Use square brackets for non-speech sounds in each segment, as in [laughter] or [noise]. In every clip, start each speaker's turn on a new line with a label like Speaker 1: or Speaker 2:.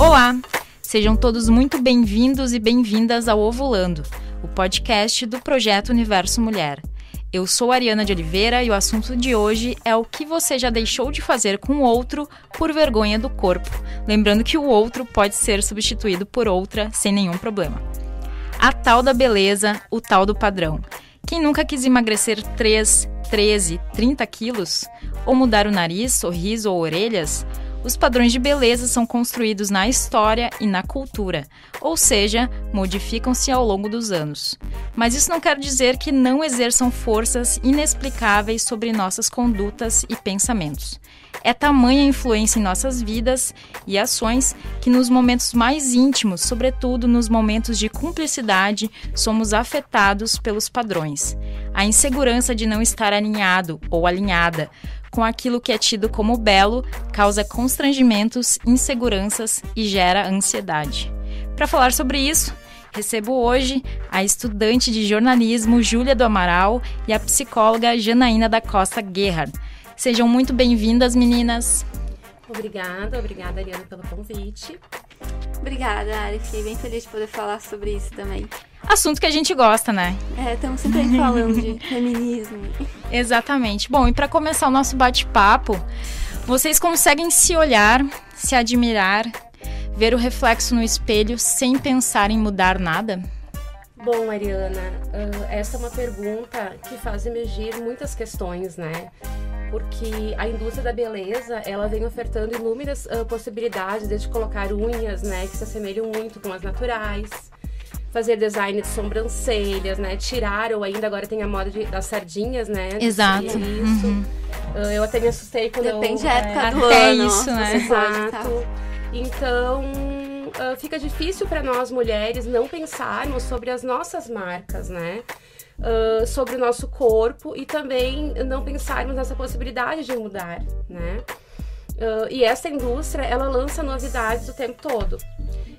Speaker 1: Olá! Sejam todos muito bem-vindos e bem-vindas ao Ovulando, o podcast do projeto Universo Mulher. Eu sou Ariana de Oliveira e o assunto de hoje é o que você já deixou de fazer com o outro por vergonha do corpo. Lembrando que o outro pode ser substituído por outra sem nenhum problema. A tal da beleza, o tal do padrão. Quem nunca quis emagrecer 3, 13, 30 quilos? Ou mudar o nariz, sorriso ou orelhas? Os padrões de beleza são construídos na história e na cultura, ou seja, modificam-se ao longo dos anos. Mas isso não quer dizer que não exerçam forças inexplicáveis sobre nossas condutas e pensamentos. É tamanha a influência em nossas vidas e ações que, nos momentos mais íntimos, sobretudo nos momentos de cumplicidade, somos afetados pelos padrões. A insegurança de não estar alinhado ou alinhada com aquilo que é tido como belo, causa constrangimentos, inseguranças e gera ansiedade. Para falar sobre isso, recebo hoje a estudante de jornalismo Júlia do Amaral e a psicóloga Janaína da Costa Gerhard. Sejam muito bem-vindas, meninas.
Speaker 2: Obrigada, obrigada, Ariana, pelo convite.
Speaker 3: Obrigada, Ari. Fiquei bem feliz de poder falar sobre isso também.
Speaker 1: Assunto que a gente gosta, né?
Speaker 3: É, estamos sempre aí falando de feminismo. [laughs]
Speaker 1: Exatamente. Bom, e para começar o nosso bate-papo, vocês conseguem se olhar, se admirar, ver o reflexo no espelho sem pensar em mudar nada?
Speaker 2: Bom, Ariana, essa é uma pergunta que faz emergir muitas questões, né? porque a indústria da beleza ela vem ofertando inúmeras uh, possibilidades, desde colocar unhas, né, que se assemelham muito com as naturais, fazer design de sobrancelhas, né, tirar ou ainda agora tem a moda de, das sardinhas, né?
Speaker 1: Exato.
Speaker 2: Isso. Uhum. Uh, eu até me assustei quando
Speaker 3: Depende
Speaker 2: eu,
Speaker 3: da época
Speaker 1: é,
Speaker 3: do
Speaker 1: até
Speaker 3: ano.
Speaker 1: isso, né?
Speaker 2: Exato. Então uh, fica difícil para nós mulheres não pensarmos sobre as nossas marcas, né? uh, sobre o nosso corpo e também não pensarmos nessa possibilidade de mudar, né? Uh, e essa indústria, ela lança novidades o tempo todo.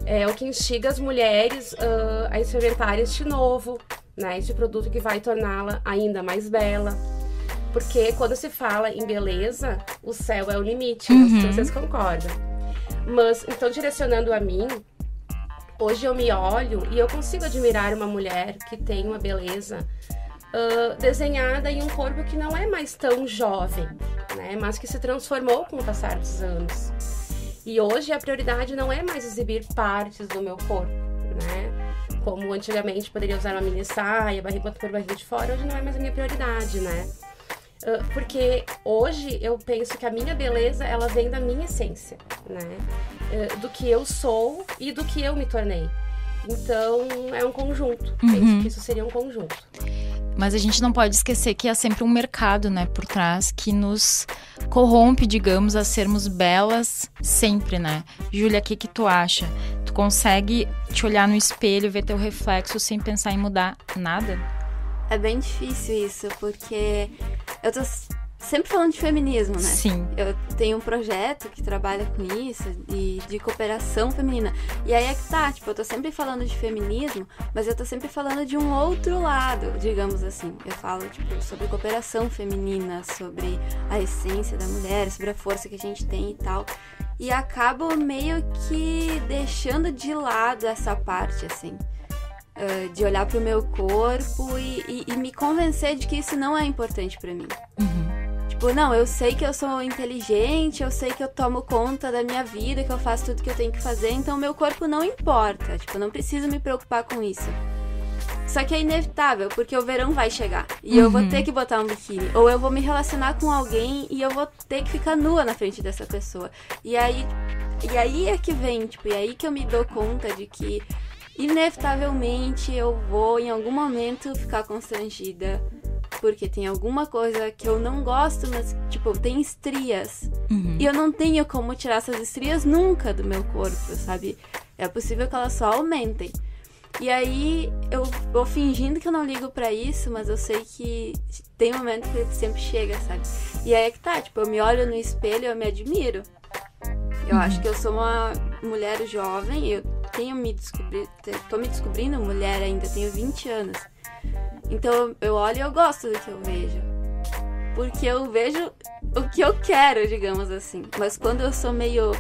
Speaker 2: É o que instiga as mulheres uh, a experimentar este novo, né? Este produto que vai torná-la ainda mais bela. Porque quando se fala em beleza, o céu é o limite, uhum. vocês concordam. Mas, então, direcionando a mim, Hoje eu me olho e eu consigo admirar uma mulher que tem uma beleza uh, desenhada em um corpo que não é mais tão jovem, né? Mas que se transformou com o passar dos anos. E hoje a prioridade não é mais exibir partes do meu corpo, né? Como antigamente poderia usar uma mini saia, barriga por barriga de fora, hoje não é mais a minha prioridade, né? Uh, porque hoje eu penso que a minha beleza ela vem da minha essência, né? Uh, do que eu sou e do que eu me tornei. Então é um conjunto. Uhum. Penso que isso seria um conjunto.
Speaker 1: Mas a gente não pode esquecer que há sempre um mercado, né, por trás que nos corrompe, digamos, a sermos belas sempre, né? Júlia, o que que tu acha? Tu consegue te olhar no espelho, ver teu reflexo sem pensar em mudar nada?
Speaker 3: É bem difícil isso, porque eu tô sempre falando de feminismo, né?
Speaker 1: Sim.
Speaker 3: Eu tenho um projeto que trabalha com isso, de, de cooperação feminina. E aí é que tá, tipo, eu tô sempre falando de feminismo, mas eu tô sempre falando de um outro lado, digamos assim. Eu falo, tipo, sobre cooperação feminina, sobre a essência da mulher, sobre a força que a gente tem e tal. E acabo meio que deixando de lado essa parte, assim. Uh, de olhar para o meu corpo e, e, e, me convencer de que isso não é importante para mim. Uhum. Tipo, não, eu sei que eu sou inteligente, eu sei que eu tomo conta da minha vida, que eu faço tudo que eu tenho que fazer, então meu corpo não importa. Tipo, eu não preciso me preocupar com isso. Só que é inevitável, porque o verão vai chegar e uhum. eu vou uhum. ter que botar um biquíni. Ou eu vou me relacionar com alguém e eu vou ter que ficar nua na frente dessa pessoa. E aí, e aí é que vem, tipo, e aí que eu me dou conta de que inevitavelmente eu vou em algum momento ficar constrangida porque tem alguma coisa que eu não gosto, mas tipo, tem estrias. Uhum. E eu não tenho como tirar essas estrias nunca do meu corpo, sabe? É possível que elas só aumentem. E aí eu vou fingindo que eu não ligo para isso, mas eu sei que tem momento que ele sempre chega, sabe? E aí é que tá, tipo, eu me olho no espelho e eu me admiro. Eu uhum. acho que eu sou uma mulher jovem, eu tenho me descobrido, tô me descobrindo mulher ainda, tenho 20 anos. Então eu olho e eu gosto do que eu vejo. Porque eu vejo o que eu quero, digamos assim. Mas quando eu sou meio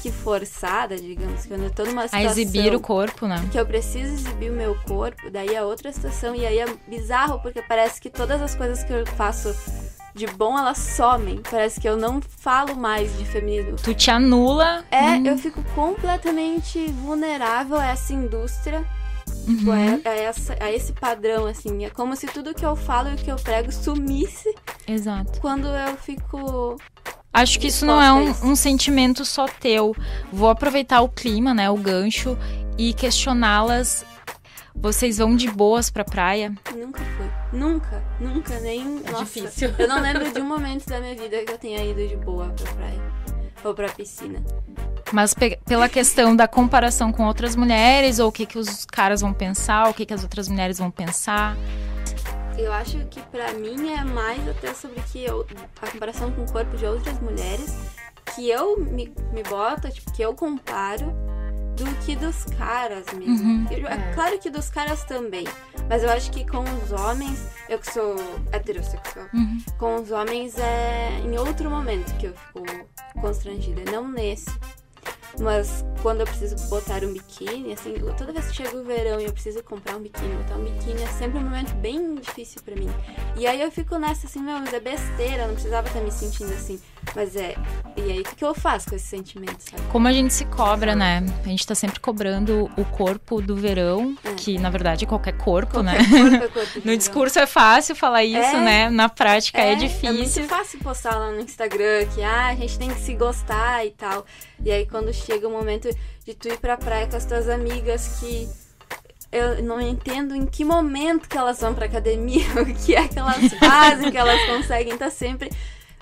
Speaker 3: que forçada, digamos, quando eu tô numa situação...
Speaker 1: A exibir o corpo, né?
Speaker 3: Que eu preciso exibir o meu corpo, daí é outra situação, e aí é bizarro, porque parece que todas as coisas que eu faço de bom, elas somem. Parece que eu não falo mais de feminino.
Speaker 1: Tu te anula.
Speaker 3: É, hum. eu fico completamente vulnerável a essa indústria. Tipo,
Speaker 1: Uhum.
Speaker 3: a, a essa, a esse padrão, assim. É como se tudo que eu falo e o que eu prego sumisse
Speaker 1: Exato.
Speaker 3: quando eu fico.
Speaker 1: Acho que isso não é um, um sentimento só teu. Vou aproveitar o clima, né, o gancho, e questioná-las. Vocês vão de boas pra praia?
Speaker 3: Nunca fui. Nunca, nunca, nem.
Speaker 2: É
Speaker 3: nossa,
Speaker 2: difícil.
Speaker 3: Eu não lembro de um momento da minha vida que eu tenha ido de boa pra praia. Ou pra piscina.
Speaker 1: Mas pe- pela questão da comparação com outras mulheres, ou o que, que os caras vão pensar, o que, que as outras mulheres vão pensar.
Speaker 3: Eu acho que pra mim é mais até sobre que eu, a comparação com o corpo de outras mulheres que eu me, me boto, tipo, que eu comparo do que dos caras mesmo.
Speaker 1: Uhum.
Speaker 3: Eu- é claro que dos caras também. Mas eu acho que com os homens, eu que sou heterossexual,
Speaker 1: Uhum.
Speaker 3: com os homens é em outro momento que eu fico constrangida, não nesse. Mas quando eu preciso botar um biquíni, assim, toda vez que chega o verão e eu preciso comprar um biquíni, botar um biquíni, é sempre um momento bem difícil pra mim. E aí eu fico nessa assim, meu, mas é besteira, não precisava estar me sentindo assim. Mas é. E aí o que, que eu faço com esse sentimento, sabe?
Speaker 1: Como a gente se cobra, né? A gente tá sempre cobrando o corpo do verão,
Speaker 3: É.
Speaker 1: que na verdade é qualquer corpo, né?
Speaker 3: Qualquer corpo é corpo [laughs]
Speaker 1: No discurso é fácil falar isso,
Speaker 3: É.
Speaker 1: né? Na prática é,
Speaker 3: É
Speaker 1: difícil.
Speaker 3: muito fácil postar lá no Instagram que ah, a gente tem que se gostar e tal. E aí quando chega o momento de tu ir pra praia com as tuas amigas que eu não entendo em que momento que elas vão pra academia, [laughs] o que é que elas fazem, que elas conseguem estar sempre.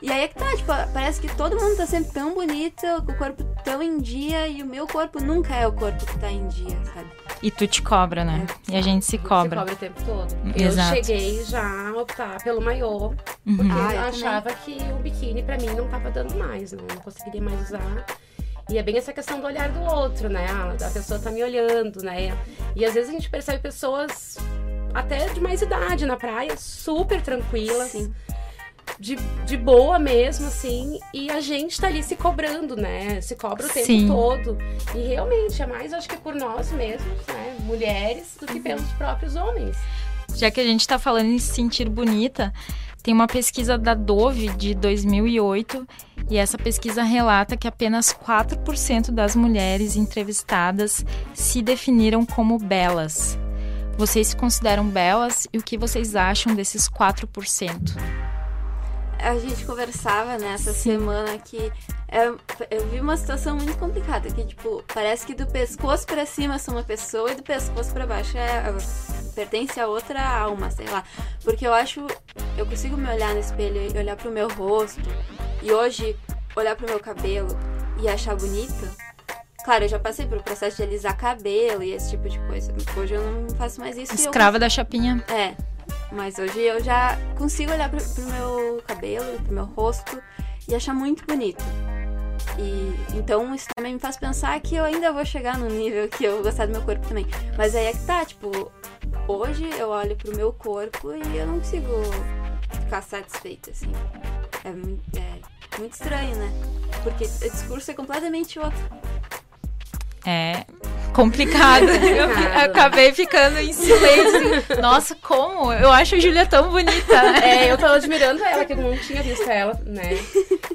Speaker 3: E aí é que tá, tipo, parece que todo mundo tá sempre tão bonito, com o corpo tão em dia, e o meu corpo nunca é o corpo que tá em dia, sabe?
Speaker 1: E tu te cobra, né?
Speaker 3: É.
Speaker 1: E a gente se
Speaker 2: Se
Speaker 1: cobra.
Speaker 2: cobra o tempo todo.
Speaker 1: Exato.
Speaker 2: Eu cheguei já a optar pelo maiô,
Speaker 1: Uhum.
Speaker 2: porque
Speaker 3: Ah,
Speaker 2: eu
Speaker 3: eu
Speaker 2: achava que o biquíni pra mim não tava dando mais, não, não conseguiria mais usar. E é bem essa questão do olhar do outro, né? A, a pessoa tá me olhando, né? E às vezes a gente percebe pessoas até de mais idade na praia, super tranquilas,
Speaker 3: Sim.
Speaker 2: De, de boa mesmo, assim, e a gente tá ali se cobrando, né? Se cobra o tempo
Speaker 1: Sim.
Speaker 2: todo. E realmente, é mais, acho que por nós mesmos, né? Mulheres, do que pelos próprios homens.
Speaker 1: Já que a gente tá falando em se sentir bonita, tem uma pesquisa da Dove de 2008 e essa pesquisa relata que apenas 4% das mulheres entrevistadas se definiram como belas. Vocês se consideram belas e o que vocês acham desses 4%?
Speaker 3: A gente conversava nessa semana que é, eu vi uma situação muito complicada, que tipo, parece que do pescoço pra cima eu sou uma pessoa e do pescoço pra baixo é, pertence a outra alma, sei lá. Porque eu acho, eu consigo me olhar no espelho e olhar pro meu rosto e hoje olhar pro meu cabelo e achar bonito. Claro, eu já passei pelo processo de alisar cabelo e esse tipo de coisa. Hoje eu não faço mais isso. e eu
Speaker 1: Escrava da chapinha.
Speaker 3: é, mas hoje eu já consigo olhar pro, pro meu cabelo, pro meu rosto e achar muito bonito. E então isso também me faz pensar que eu ainda vou chegar no nível que eu gostar do meu corpo também. Mas aí é que tá, tipo, hoje eu olho pro meu corpo e eu não consigo ficar satisfeita, assim. É é muito estranho, né? Porque o discurso é completamente outro.
Speaker 1: É complicado. [laughs] Eu fi-
Speaker 2: Complicado.
Speaker 1: acabei ficando em silêncio. Nossa, como? Eu acho a Júlia tão bonita.
Speaker 2: É, eu tô admirando ela, que eu não tinha visto ela, né?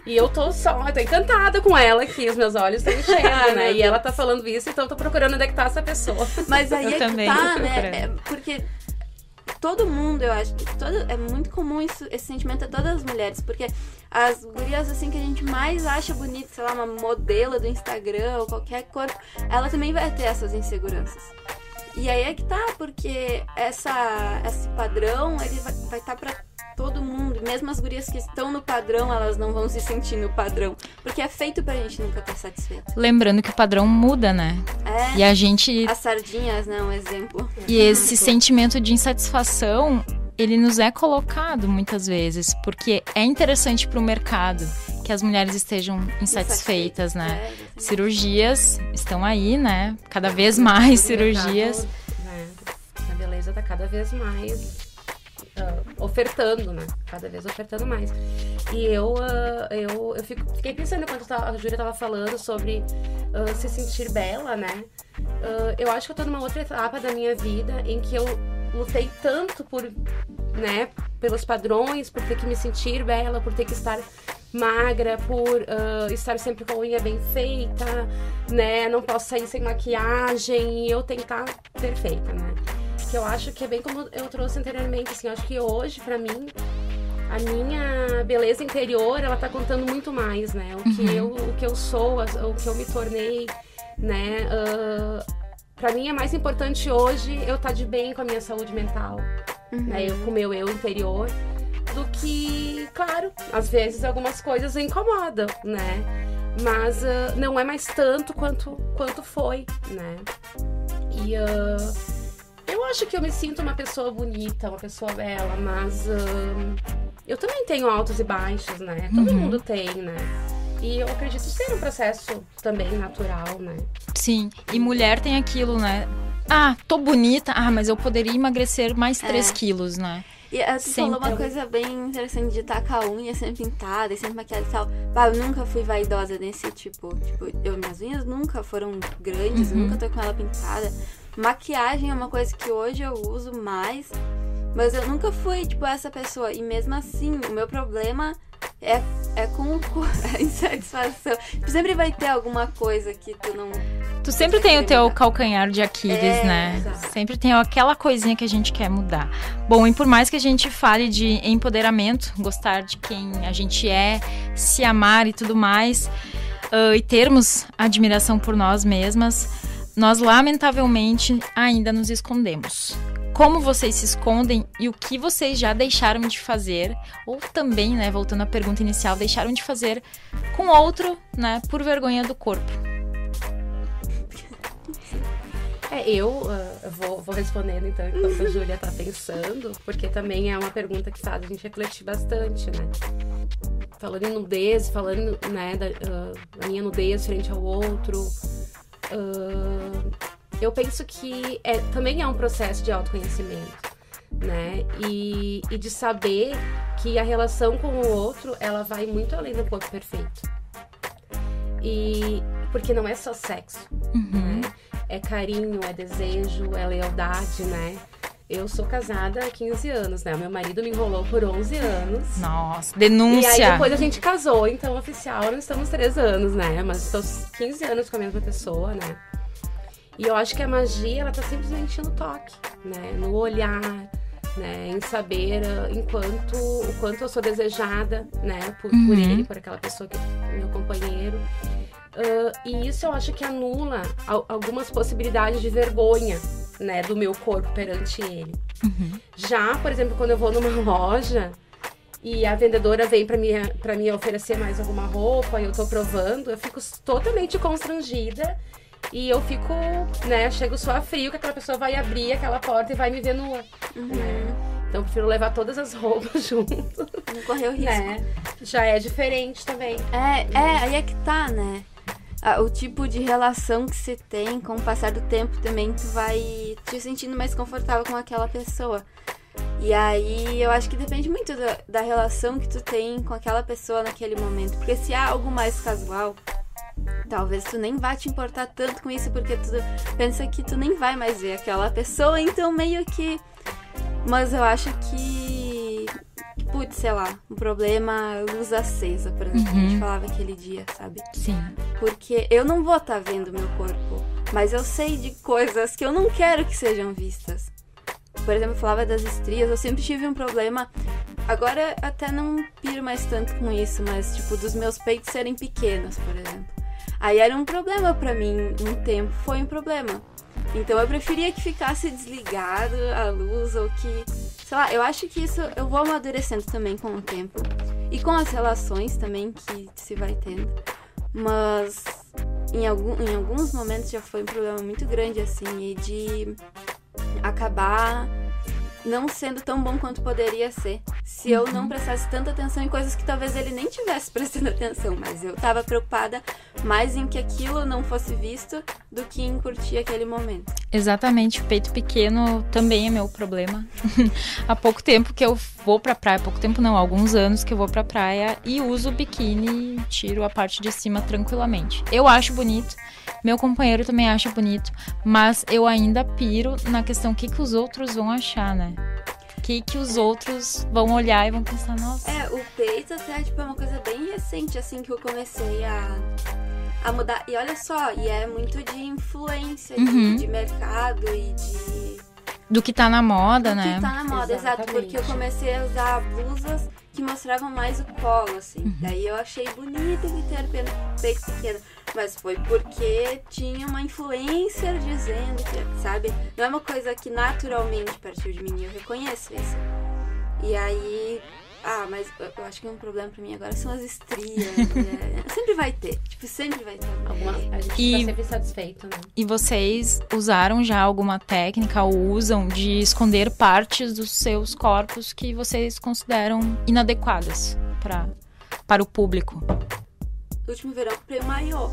Speaker 2: E eu tô só, eu tô encantada com ela aqui, os meus olhos estão enchendo, né? E ela tá falando isso, então eu tô procurando onde é que tá essa pessoa.
Speaker 3: Mas aí
Speaker 1: Eu
Speaker 3: é que
Speaker 1: também
Speaker 3: tá,
Speaker 1: tô
Speaker 3: né? É porque todo mundo, eu acho, todo, é muito comum isso, esse sentimento a todas as mulheres, porque as gurias assim que a gente mais acha bonita, sei lá, uma modelo do Instagram ou qualquer corpo, ela também vai ter essas inseguranças. E aí é que tá, porque essa, esse padrão, ele vai estar tá todo mundo. Mesmo as gurias que estão no padrão, elas não vão se sentir no padrão. Porque é feito pra gente nunca estar satisfeito.
Speaker 1: Lembrando que o padrão muda, né?
Speaker 3: É.
Speaker 1: E a gente.
Speaker 3: As sardinhas, né? Um exemplo.
Speaker 1: E esse sentimento de insatisfação, ele nos é colocado muitas vezes, porque é interessante para o mercado que as mulheres estejam insatisfeitas, né?
Speaker 3: É.
Speaker 1: Cirurgias estão aí, né? Cada vez mais [laughs] cirurgias.
Speaker 2: mercado, né, A beleza tá cada vez mais uh, ofertando, né? Cada vez ofertando mais. E eu, uh, eu, eu fico, fiquei pensando enquanto a Júlia tava falando sobre uh, se sentir bela, né? eu acho que eu tô numa outra etapa da minha vida em que eu lutei tanto por, né, pelos padrões, por ter que me sentir bela, por ter que estar magra, por uh, estar sempre com a unha bem feita, né? Não posso sair sem maquiagem e eu tentar perfeita, né? Que eu acho que é bem como eu trouxe anteriormente, assim, eu acho que hoje, para mim, a minha beleza interior, ela tá contando muito mais, né? O que, uhum. eu, o que eu sou, o que eu me tornei, né? Uh, para mim é mais importante hoje eu estar tá de bem com a minha saúde mental, uhum. né? Eu, com o meu eu interior do que, claro, às vezes algumas coisas incomodam, né? Mas uh, não é mais tanto quanto, quanto foi, né? E uh, acho que eu me sinto uma pessoa bonita, uma pessoa bela, mas uh, eu também tenho altos e baixos, né? Todo uhum. mundo tem, né? E eu acredito ser um processo também natural, né?
Speaker 1: Sim, e mulher tem aquilo, né? Ah, tô bonita, ah, mas eu poderia emagrecer mais 3 é. quilos, né?
Speaker 3: E tu sempre. falou uma coisa bem interessante de estar com a unha sempre pintada e sempre maquiada e tal. Bah, eu nunca fui vaidosa nesse tipo. Tipo, eu, minhas unhas nunca foram grandes, uhum. nunca tô com ela pintada. Maquiagem é uma coisa que hoje eu uso mais. Mas eu nunca fui, tipo, essa pessoa. E mesmo assim, o meu problema é, é com [laughs] a insatisfação. Tipo, sempre vai ter alguma coisa que tu não.
Speaker 1: Tu sempre tem o teu calcanhar de Aquiles, é, né? Sempre tem aquela coisinha que a gente quer mudar. Bom, e por mais que a gente fale de empoderamento, gostar de quem a gente é, se amar e tudo mais, uh, e termos admiração por nós mesmas, nós lamentavelmente ainda nos escondemos como vocês se escondem e o que vocês já deixaram de fazer, ou também, né, voltando à pergunta inicial, deixaram de fazer com outro, né, por vergonha do corpo.
Speaker 2: É, eu uh, vou, vou, respondendo então enquanto a Júlia tá pensando, porque também é uma pergunta que faz a gente refletir bastante, né? Falando em nudez, falando né, da, uh, da minha nudez frente ao outro. Uh, eu penso que é, também é um processo de autoconhecimento, né? E, e de saber que a relação com o outro, ela vai muito além do corpo perfeito. E porque não é só sexo, uhum. né? É carinho, é desejo, é lealdade, né? Eu sou casada há 15 anos, né? Meu marido me enrolou por 11 anos.
Speaker 1: Nossa, denúncia!
Speaker 2: E aí depois a gente casou, então oficial não estamos 3 anos, né? Mas estou 15 anos com a mesma pessoa, né? E eu acho que a magia, ela tá simplesmente no toque, né? No olhar, né? Em saber uh, enquanto, o quanto eu sou desejada, né? Por, uhum. por ele, por aquela pessoa que é meu companheiro. Uh, e isso eu acho que anula algumas possibilidades de vergonha, né? Do meu corpo perante ele. Uhum. Já, por exemplo, quando eu vou numa [laughs] loja e a vendedora vem para me, pra me oferecer mais alguma roupa e eu tô provando, eu fico totalmente constrangida e eu fico, né, chego só a frio que aquela pessoa vai abrir aquela porta e vai me ver nua. Uhum. Né? Então eu prefiro levar todas as roupas [laughs] junto.
Speaker 3: Não correr o risco. Né?
Speaker 2: Já é diferente também.
Speaker 3: É, é, aí é que tá, né? O tipo de relação que você tem com o passar do tempo também, tu vai te sentindo mais confortável com aquela pessoa. E aí eu acho que depende muito da, da relação que tu tem com aquela pessoa naquele momento. Porque se há algo mais casual, talvez tu nem vá te importar tanto com isso porque tu pensa que tu nem vai mais ver aquela pessoa, então meio que. Mas eu acho que. Putz, sei lá, um problema luz acesa, por exemplo, uhum. que a gente uhum. falava aquele dia, sabe?
Speaker 1: Sim.
Speaker 3: Porque eu não vou estar tá vendo meu corpo, mas eu sei de coisas que eu não quero que sejam vistas. Por exemplo, eu falava das estrias, eu sempre tive um problema. Agora até não piro mais tanto com isso, mas tipo, dos meus peitos serem pequenos, por exemplo. Aí era um problema para mim, um tempo foi um problema. Então eu preferia que ficasse desligado a luz ou que, sei lá, eu acho que isso eu vou amadurecendo também com o tempo e com as relações também que se vai tendo. Mas em, algum, em alguns momentos já foi um problema muito grande assim e de acabar não sendo tão bom quanto poderia ser. Se eu não prestasse tanta atenção em coisas que talvez ele nem tivesse [laughs] prestando atenção, mas eu tava preocupada mais em que aquilo não fosse visto do que em curtir aquele momento.
Speaker 1: Exatamente, o peito pequeno também é meu problema. [laughs] há pouco tempo que eu vou pra praia, pouco tempo não, há alguns anos que eu vou pra praia e uso o biquíni e tiro a parte de cima tranquilamente. Eu acho bonito, meu companheiro também acha bonito, mas eu ainda piro na questão o que, que os outros vão achar, né? O que, que os outros vão olhar e vão pensar, nossa.
Speaker 3: É, o peito até tipo, é uma coisa bem recente, assim, que eu comecei a, a mudar. E olha só, e é muito de influência,
Speaker 1: Uhum.
Speaker 3: de, de mercado e de.
Speaker 1: Do que tá na moda,
Speaker 3: do
Speaker 1: né?
Speaker 3: que tá na moda, exato. Porque eu comecei a usar blusas que mostravam mais o colo, assim.
Speaker 1: Uhum.
Speaker 3: Daí eu achei bonito ele ter pe- peito pequeno. Mas foi porque tinha uma influencer dizendo que, sabe? Não é uma coisa que naturalmente partiu de mim, eu reconheço isso. E aí. Ah, mas eu acho que um problema pra mim agora são as estrias. [laughs] né? Sempre vai ter. Tipo, sempre vai ter.
Speaker 2: Alguma, a gente
Speaker 1: E-
Speaker 2: tá sempre satisfeito, né?
Speaker 1: E vocês usaram já alguma técnica ou usam de esconder partes dos seus corpos que vocês consideram inadequadas pra, para o público?
Speaker 3: No último verão eu comprei um maiô.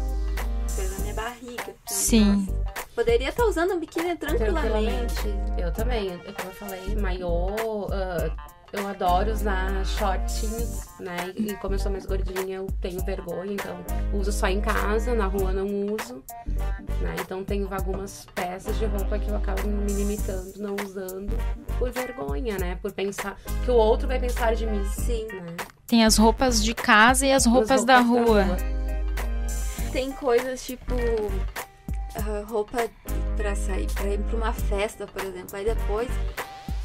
Speaker 3: Fez na minha barriga. Então,
Speaker 1: Sim.
Speaker 3: nossa, Poderia estar usando um biquíni tranquilamente.
Speaker 2: Tranquilamente. Eu também. Eu, como eu falei, maiô. ah, eu adoro usar shortinhos, né? E como eu sou mais gordinha, eu tenho vergonha, então uso só em casa, na rua não uso. Né? Então tenho algumas peças de roupa que eu acabo me limitando, não usando, por vergonha, né? Por pensar que o outro vai pensar de mim.
Speaker 3: Sim.
Speaker 2: Né?
Speaker 1: Tem as roupas de casa e as roupas,
Speaker 2: As
Speaker 1: da rua.
Speaker 3: Tem coisas tipo ah, roupa pra sair, pra ir pra uma festa, por exemplo. Aí depois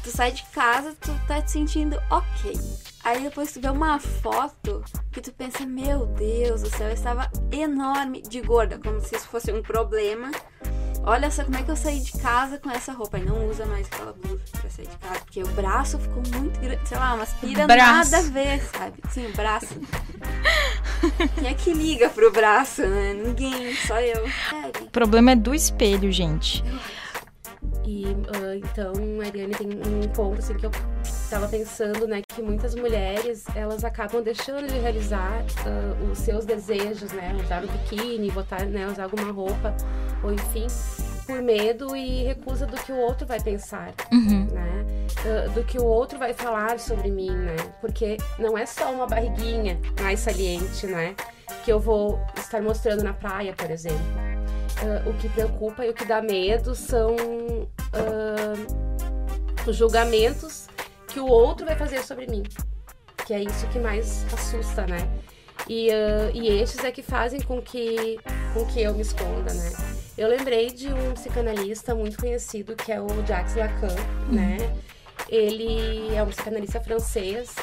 Speaker 3: tu sai de casa, tu tá te sentindo ok. Aí depois tu vê uma foto que tu pensa, meu Deus do céu, eu estava enorme de gorda, como se isso fosse um problema. Olha só como é que eu saí de casa com essa roupa. E não usa mais aquela blusa pra sair de casa. Porque o braço ficou muito grande. Sei lá, umas pira
Speaker 1: Braço.
Speaker 3: nada a ver, sabe? Sim, o braço. [laughs] Quem é que liga pro braço, né? Ninguém, só eu. Sério.
Speaker 1: O problema é do espelho, gente.
Speaker 2: E ah, então, Ariane tem um ponto assim que eu tava pensando, né, que muitas mulheres elas acabam deixando de realizar ah, os seus desejos, né, usar o biquíni, botar, né, usar alguma roupa, ou enfim, por medo e recusa do que o outro vai pensar,
Speaker 1: Uhum.
Speaker 2: né, ah, do que o outro vai falar sobre mim, né, porque não é só uma barriguinha mais saliente, né, que eu vou estar mostrando na praia, por exemplo. Ah, o que preocupa e o que dá medo são ah, os julgamentos que o outro vai fazer sobre mim. Que é isso que mais assusta, né? E, ah, e estes é que fazem com que, com que eu me esconda, né? Eu lembrei de um psicanalista muito conhecido que é o Jacques Lacan, né? Ele é um psicanalista francês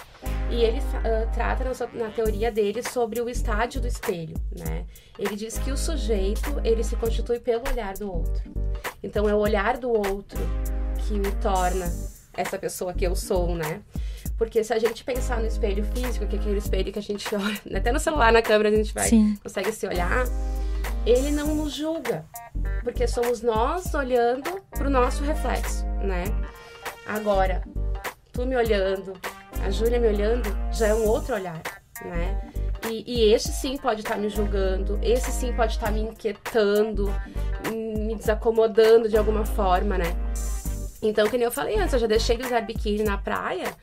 Speaker 2: e ele ah, trata na, sua- na teoria dele sobre o estádio do espelho, né? Ele diz que o sujeito ele se constitui pelo olhar do outro. Então é o olhar do outro que me torna essa pessoa que eu sou, né? Porque se a gente pensar no espelho físico, que é aquele espelho que a gente [laughs] olha, até no celular, na câmera a gente vai
Speaker 1: Sim.
Speaker 2: consegue se olhar, ele não nos julga, porque somos nós olhando pro nosso reflexo, né? Agora, tu me olhando, a Júlia me olhando, já é um outro olhar, né? E, e esse sim pode estar me julgando, esse sim pode estar me inquietando, me desacomodando de alguma forma, né? Então, que nem eu falei antes, eu já deixei de usar biquíni na praia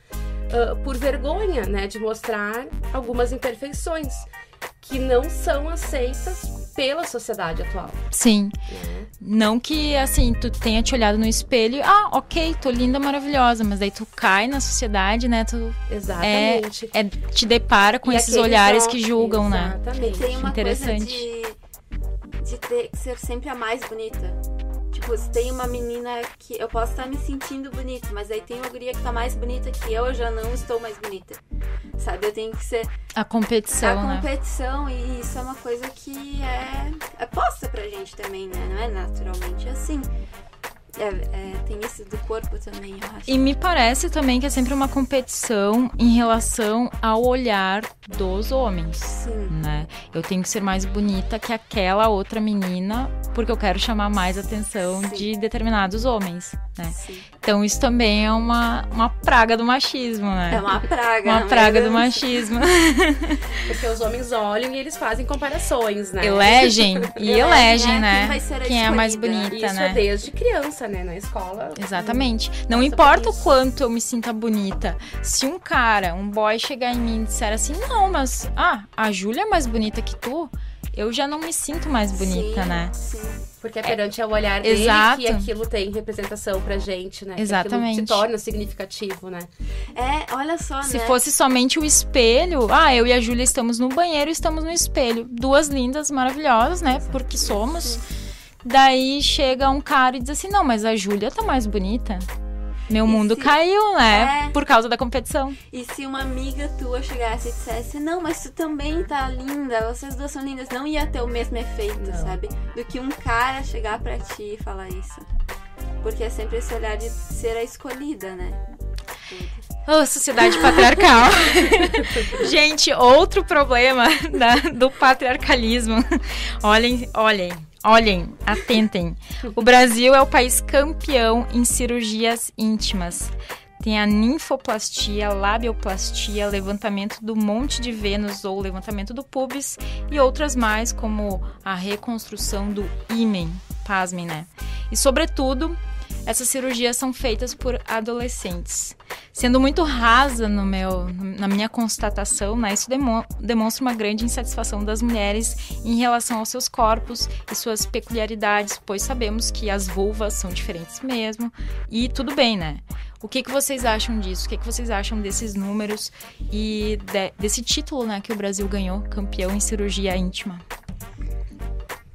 Speaker 2: ah, por vergonha, né? De mostrar algumas imperfeições que não são aceitas pela sociedade atual.
Speaker 1: Sim. Não que, assim, tu tenha te olhado no espelho, ah, ok, tô linda, maravilhosa, mas daí tu cai na sociedade, né? Tu
Speaker 2: Exatamente.
Speaker 1: é, te depara com
Speaker 2: E
Speaker 1: esses olhares
Speaker 2: ó-
Speaker 1: que julgam, né?
Speaker 2: Exatamente.
Speaker 3: Tem uma
Speaker 1: Interessante.
Speaker 3: coisa de, de ter que ser sempre a mais bonita. Tem uma menina que eu posso estar me sentindo bonita, mas aí tem uma guria que tá mais bonita que eu, eu já não estou mais bonita. Sabe? Eu tenho que ser
Speaker 1: A competição,
Speaker 3: a
Speaker 1: né?
Speaker 3: competição e isso é uma coisa que é, é posta pra gente também, né? Não é naturalmente assim. É, é, tem isso do corpo também, eu acho.
Speaker 1: E me parece também que é sempre uma competição em relação ao olhar dos homens.
Speaker 3: Sim.
Speaker 1: Né? Eu tenho que ser mais bonita que aquela outra menina porque eu quero chamar mais atenção
Speaker 3: Sim.
Speaker 1: de determinados homens, né?
Speaker 3: Sim.
Speaker 1: Então isso também é uma, uma praga do machismo, né?
Speaker 3: É uma praga.
Speaker 1: Uma praga do machismo. [laughs]
Speaker 2: Porque os homens olham e eles fazem comparações, né?
Speaker 1: Elegem [laughs] e elegem,
Speaker 3: né,
Speaker 1: né?
Speaker 3: quem vai ser a
Speaker 1: Quem é a mais bonita,
Speaker 2: Isso
Speaker 1: né?
Speaker 2: é desde criança, né? Na escola.
Speaker 1: Exatamente. Não importa
Speaker 2: por
Speaker 1: o
Speaker 2: isso.
Speaker 1: quanto eu me sinta bonita. Se um cara, um boy chegar em mim e disser assim, não, mas ah, a Júlia é mais bonita que tu, eu já não me sinto mais bonita,
Speaker 3: Sim,
Speaker 1: né?
Speaker 3: Sim.
Speaker 2: Porque é perante ao olhar dele
Speaker 1: Exato.
Speaker 2: que aquilo tem representação pra gente, né? Que
Speaker 1: Exatamente.
Speaker 2: aquilo se torna significativo, né?
Speaker 3: É, olha só,
Speaker 1: Se
Speaker 3: né?
Speaker 1: fosse somente o espelho, ah, eu e a Júlia estamos no banheiro, estamos no espelho. Duas lindas, maravilhosas, né? Porque somos. Daí chega um cara e diz assim: não, mas a Júlia tá mais bonita. Meu
Speaker 3: E
Speaker 1: mundo
Speaker 3: se-
Speaker 1: caiu, né?
Speaker 3: É.
Speaker 1: Por causa da competição.
Speaker 3: E se uma amiga tua chegasse e dissesse, não, mas tu também tá linda, vocês duas são lindas, não ia ter o mesmo efeito,
Speaker 2: Não.
Speaker 3: sabe? Do que um cara chegar pra ti e falar isso. Porque é sempre esse olhar de ser a escolhida, né?
Speaker 1: Oh, sociedade patriarcal. [laughs] Gente, outro problema da- do patriarcalismo. Olhem, olhem, olhem, atentem. O Brasil é o país campeão em cirurgias íntimas. Tem a ninfoplastia, labioplastia, levantamento do monte de Vênus ou levantamento do pubis e outras mais, como a reconstrução do ímen. Pasmem, né? E, sobretudo, essas cirurgias são feitas por adolescentes. Sendo muito rasa no meu, na minha constatação, né, isso demo- demonstra uma grande insatisfação das mulheres em relação aos seus corpos e suas peculiaridades, pois sabemos que as vulvas são diferentes mesmo, e tudo bem, né? O que, que vocês acham disso? O que, que vocês acham desses números e de- desse título né, que o Brasil ganhou, campeão em cirurgia íntima?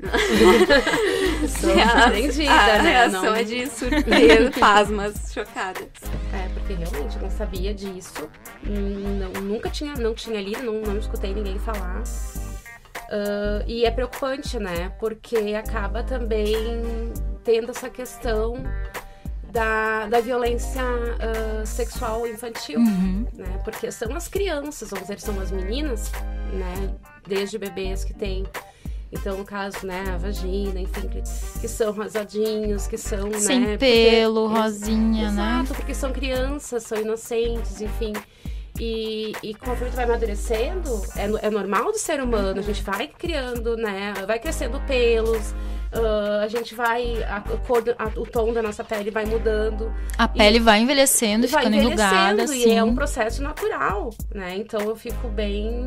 Speaker 1: [laughs]
Speaker 2: Sou
Speaker 3: a,
Speaker 2: surpreendida,
Speaker 3: a
Speaker 2: né?
Speaker 3: reação
Speaker 2: Não-
Speaker 3: é de surpresa, pasmas, chocadas.
Speaker 2: É, porque realmente eu não sabia disso. Não- nunca tinha, não tinha lido, não, não escutei ninguém falar. Ah, e é preocupante, né? Porque acaba também tendo essa questão da, da violência ah, sexual infantil,
Speaker 1: Uhum.
Speaker 2: né? Porque são as crianças, vamos dizer, são as meninas, né? Desde bebês que têm. Então, no caso, né, a vagina, enfim, que, que são rosadinhos, que são,
Speaker 1: Sem
Speaker 2: né?
Speaker 1: pelo,
Speaker 2: porque-
Speaker 1: rosinha, né?
Speaker 2: Exato, porque são crianças, são inocentes, enfim. E, e conforme tu vai amadurecendo, é, é normal do ser humano, a gente vai criando, né? Vai crescendo pelos, ah, a gente vai. A, cor a- o tom da nossa pele vai mudando.
Speaker 1: A pele vai envelhecendo e
Speaker 2: vai
Speaker 1: ficando enrugada,
Speaker 2: envelhecendo,
Speaker 1: assim.
Speaker 2: e é um processo natural, né? Então eu fico bem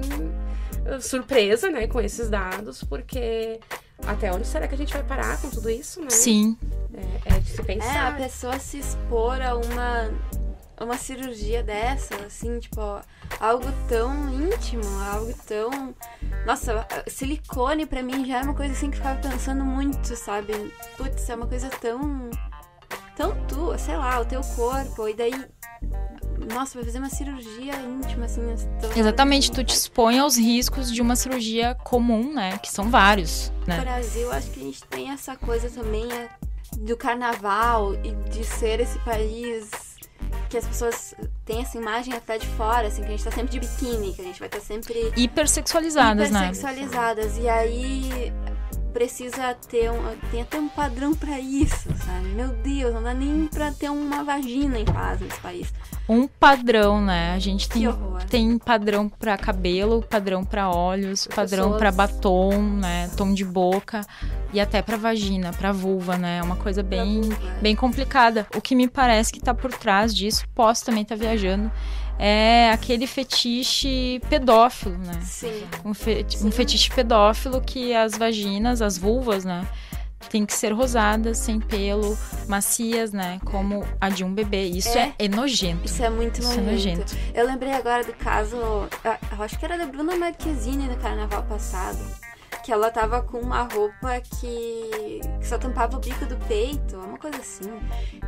Speaker 2: surpresa, né, com esses dados, porque até onde será que a gente vai parar com tudo isso, né?
Speaker 1: Sim.
Speaker 2: É, é de se
Speaker 3: É, a
Speaker 2: pensar.
Speaker 3: pessoa se expor a uma, a uma cirurgia dessa, assim, tipo, algo tão íntimo, algo tão. Nossa, silicone pra mim já é uma coisa assim que eu ficava pensando muito, sabe? Putz, é uma coisa tão. tão tua, sei lá, o teu corpo, e daí. Nossa, vai fazer uma cirurgia íntima, assim.
Speaker 1: Exatamente, tu te expõe aos riscos de uma cirurgia comum, né? Que são vários,
Speaker 3: No
Speaker 1: né?
Speaker 3: Brasil, acho que a gente tem essa coisa também é, do carnaval e de ser esse país que as pessoas têm essa imagem até de fora, assim, que a gente tá sempre de biquíni, que a gente vai estar sempre
Speaker 1: Hipersexualizadas, né?
Speaker 3: hipersexualizadas. E aí precisa ter um, tem até um padrão pra isso, sabe? Meu Deus, não dá nem pra ter uma vagina em paz nesse país.
Speaker 1: Um padrão, né? A gente tem, tem padrão pra cabelo, padrão pra olhos, padrão pra batom, né? Tom de boca e até pra vagina, pra vulva, né? É uma coisa bem,
Speaker 3: vulva.
Speaker 1: bem complicada. O que me parece que tá por trás disso, posso também estar viajando, é aquele fetiche pedófilo, né?
Speaker 3: Sim.
Speaker 1: Um, fe-
Speaker 3: Sim.
Speaker 1: um fetiche pedófilo que as vaginas, as vulvas, né? Tem que ser rosadas, sem pelo, macias, né? Como a de um bebê. Isso é,
Speaker 3: É.
Speaker 1: é nojento.
Speaker 3: Isso é muito
Speaker 1: Isso é
Speaker 3: nojento.
Speaker 1: nojento.
Speaker 3: Eu lembrei agora do caso, eu acho que era da Bruna Marquezine no carnaval passado. Que ela tava com uma roupa que, que só tampava o bico do peito, uma coisa assim.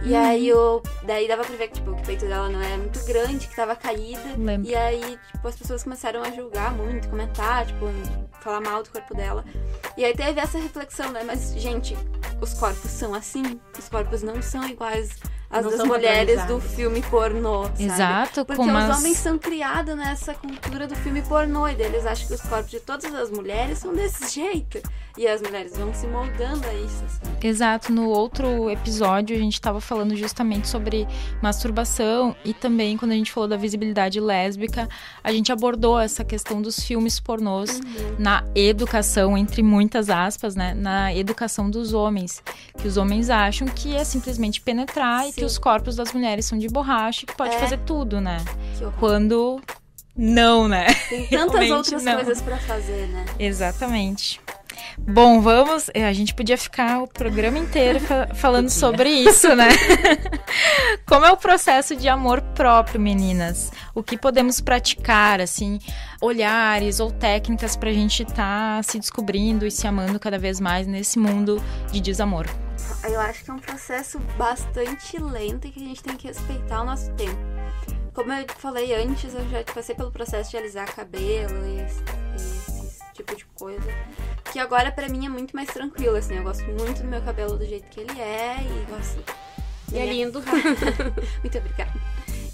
Speaker 3: E
Speaker 1: Uhum.
Speaker 3: aí o. Daí dava pra ver que, tipo, que o peito dela não era muito grande, que tava caída.
Speaker 1: Lembro.
Speaker 3: E aí, tipo, as pessoas começaram a julgar muito, comentar, tipo, falar mal do corpo dela. E aí teve essa reflexão, né? Mas, gente, os corpos são assim? Os corpos não são iguais
Speaker 2: Não
Speaker 3: das mulheres do filme pornô, sabe?
Speaker 1: Exato,
Speaker 3: Porque
Speaker 1: com
Speaker 3: os
Speaker 1: umas...
Speaker 3: homens são criados nessa cultura do filme pornô e eles acham que os corpos de todas as mulheres são desse jeito. E as mulheres vão se moldando a isso. Assim.
Speaker 1: Exato. No outro episódio, a gente estava falando justamente sobre masturbação e também quando a gente falou da visibilidade lésbica, a gente abordou essa questão dos filmes pornôs uhum. na educação, entre muitas aspas, né? Na educação dos homens. Que os homens acham que é simplesmente penetrar Sim. e que os corpos das mulheres são de borracha e que pode é. fazer tudo, né? Quando não, né?
Speaker 3: Tem tantas outras não. coisas para fazer, né?
Speaker 1: Exatamente. Bom, vamos. É, a gente podia ficar o programa inteiro fa falando sobre isso, né? [laughs] Como é o processo de amor próprio, meninas? O que podemos praticar, assim, olhares ou técnicas para a gente estar tá se descobrindo e se amando cada vez mais nesse mundo de desamor?
Speaker 3: Eu acho que é um processo bastante lento e que a gente tem que respeitar o nosso tempo. Como eu falei antes, eu já passei pelo processo de alisar cabelo e esse tipo de coisa. Que agora para mim é muito mais tranquilo, assim. Eu gosto muito do meu cabelo do jeito que ele é e gosto.
Speaker 2: E é lindo. [laughs]
Speaker 3: muito obrigada.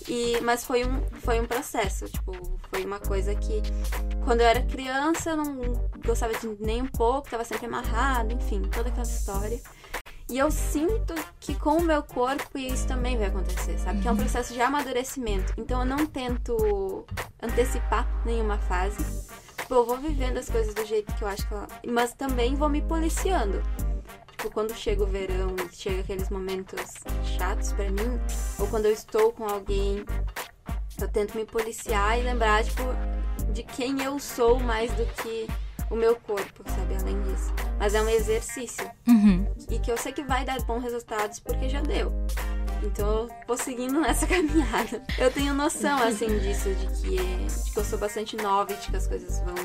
Speaker 3: E, mas foi um, foi um processo, tipo, foi uma coisa que quando eu era criança eu não gostava de nem um pouco, tava sempre amarrado, enfim, toda aquela história. E eu sinto que com o meu corpo isso também vai acontecer, sabe? Que é um processo de amadurecimento. Então eu não tento antecipar nenhuma fase. Tipo, eu vou vivendo as coisas do jeito que eu acho que ela... Mas também vou me policiando. Tipo, quando chega o verão e chega aqueles momentos chatos para mim, ou quando eu estou com alguém, eu tento me policiar e lembrar, tipo, de quem eu sou mais do que o meu corpo, sabe? Além disso. Mas é um exercício.
Speaker 1: Uhum.
Speaker 3: E que eu sei que vai dar bons resultados porque já deu. Então eu vou seguindo nessa [laughs] caminhada. Eu tenho noção, assim, disso, de que, de que eu sou bastante nova e de que as coisas vão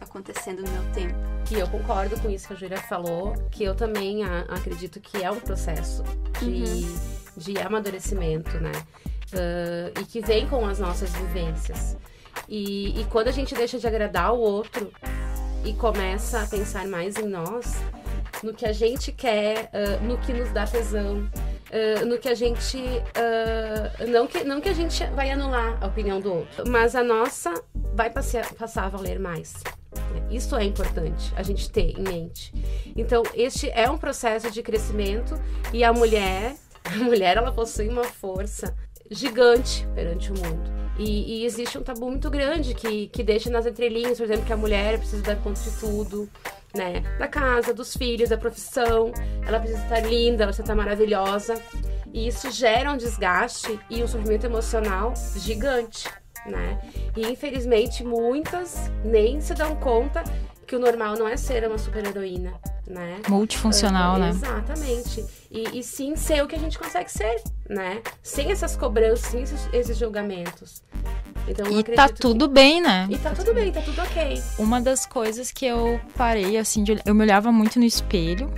Speaker 3: acontecendo no meu tempo.
Speaker 2: E eu concordo com isso que a Júlia falou, que eu também a, acredito que é um processo de, uhum. de amadurecimento, né? Uh, e que vem com as nossas vivências. E, e quando a gente deixa de agradar o outro e começa a pensar mais em nós, no que a gente quer, uh, no que nos dá tesão, uh, no que a gente. Uh, não, que, não que a gente vai anular a opinião do outro, mas a nossa vai passar, passar a valer mais. Isso é importante a gente ter em mente. Então, este é um processo de crescimento e a mulher, [laughs] a mulher ela possui uma força gigante perante o mundo. E, e, existe um tabu muito grande que, que deixa nas entrelinhas, por exemplo, que a mulher precisa dar conta de tudo, né? Da casa, dos filhos, da profissão. Ela precisa estar linda, ela precisa estar maravilhosa. E isso gera um desgaste e um sofrimento emocional gigante, né? E infelizmente muitas nem se dão conta que o normal não é ser uma super-heroína, né?
Speaker 1: Multifuncional,
Speaker 2: uh,
Speaker 1: né?
Speaker 2: Exatamente. E, e, sim ser o que a gente consegue ser, né? Sem essas cobranças, sem esses, esses julgamentos.
Speaker 1: Então, e tá tudo
Speaker 2: que...
Speaker 1: bem, né?
Speaker 2: E tá, tudo bem, tá tudo ok.
Speaker 1: Uma das coisas que eu parei, assim, de... eu me olhava muito no espelho.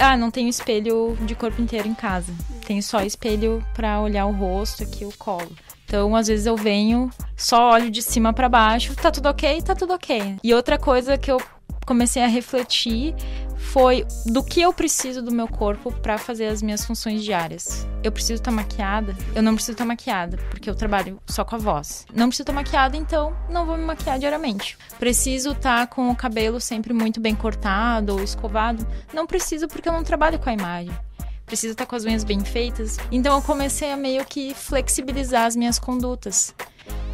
Speaker 1: Ah, não tenho espelho de corpo inteiro em casa. Tenho só espelho para olhar o rosto aqui, o colo. Então, às vezes eu venho, só olho de cima para baixo, tá tudo ok? Tá tudo ok. E outra coisa que eu comecei a refletir foi do que eu preciso do meu corpo para fazer as minhas funções diárias. Eu preciso estar tá maquiada? Eu não preciso estar tá maquiada, porque eu trabalho só com a voz. Não preciso estar tá maquiada, então não vou me maquiar diariamente. Preciso estar com o cabelo sempre muito bem cortado ou escovado? Não preciso, porque eu não trabalho com a imagem preciso estar com as unhas bem feitas. Então eu comecei a meio que flexibilizar as minhas condutas.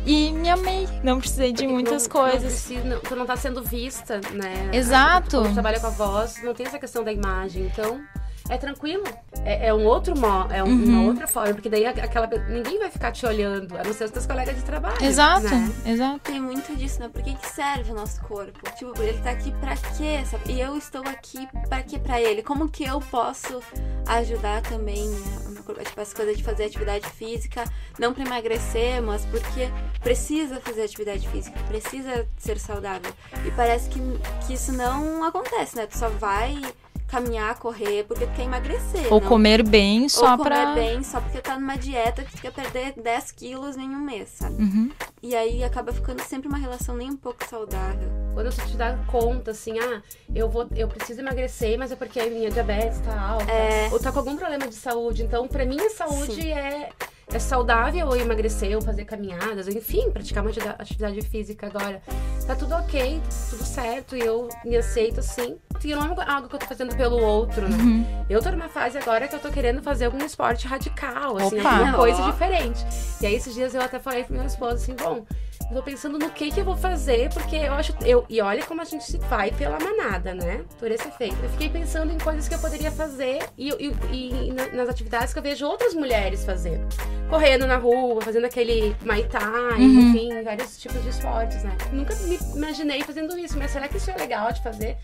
Speaker 1: E me amei. Não precisei de muitas
Speaker 2: não,
Speaker 1: coisas. Não
Speaker 2: precisa, não, tu não tá sendo vista, né?
Speaker 1: Exato.
Speaker 2: Quando trabalha com a voz, não tem essa questão da imagem. Então, é tranquilo. É, é um outro modo, é um, uhum. uma outra forma, porque daí aquela ninguém vai ficar te olhando, a não ser os teus colegas de trabalho.
Speaker 1: Exato,
Speaker 2: né?
Speaker 1: exato.
Speaker 3: Tem muito disso, né? Por que, que serve o nosso corpo? Tipo, ele tá aqui pra quê? Sabe? E eu estou aqui pra quê pra ele? Como que eu posso ajudar também né? tipo, as coisas de fazer atividade física, não pra emagrecer, mas porque precisa fazer atividade física, precisa ser saudável. E parece que, que isso não acontece, né? Tu só vai caminhar, correr, porque tu quer emagrecer.
Speaker 1: Ou não... comer bem só
Speaker 3: Ou
Speaker 1: pra...
Speaker 3: comer bem só porque tá numa dieta que tu quer perder 10 quilos em um mês, sabe?
Speaker 1: Uhum.
Speaker 3: E aí acaba ficando sempre uma relação nem um pouco saudável.
Speaker 2: Quando tu te dá conta, assim, ah, eu vou, eu preciso emagrecer, mas é porque a minha diabetes tá alta. É... Ou tá com algum problema de saúde. Então, pra mim, a saúde Sim. é é saudável ou emagrecer ou fazer caminhadas, enfim, praticar uma atividade física agora. tá tudo ok, tá tudo certo, e eu me aceito assim. E não é algo que eu tô fazendo pelo outro, né?
Speaker 1: Uhum.
Speaker 2: Eu tô numa fase agora que eu tô querendo fazer algum esporte radical, assim,
Speaker 1: Opa.
Speaker 2: alguma coisa diferente. E aí esses dias eu até falei pro meu esposo assim, bom, eu tô pensando no que que eu vou fazer, porque eu acho. Eu, e olha como a gente se vai pela manada, né? Por esse efeito. Eu fiquei pensando em coisas que eu poderia fazer e, e, e na- nas atividades que eu vejo outras mulheres fazendo. Correndo na rua, fazendo aquele Muay Thai,
Speaker 1: Uhum.
Speaker 2: enfim, vários tipos de esportes, né? Nunca me imaginei fazendo isso, mas será que isso é legal de fazer?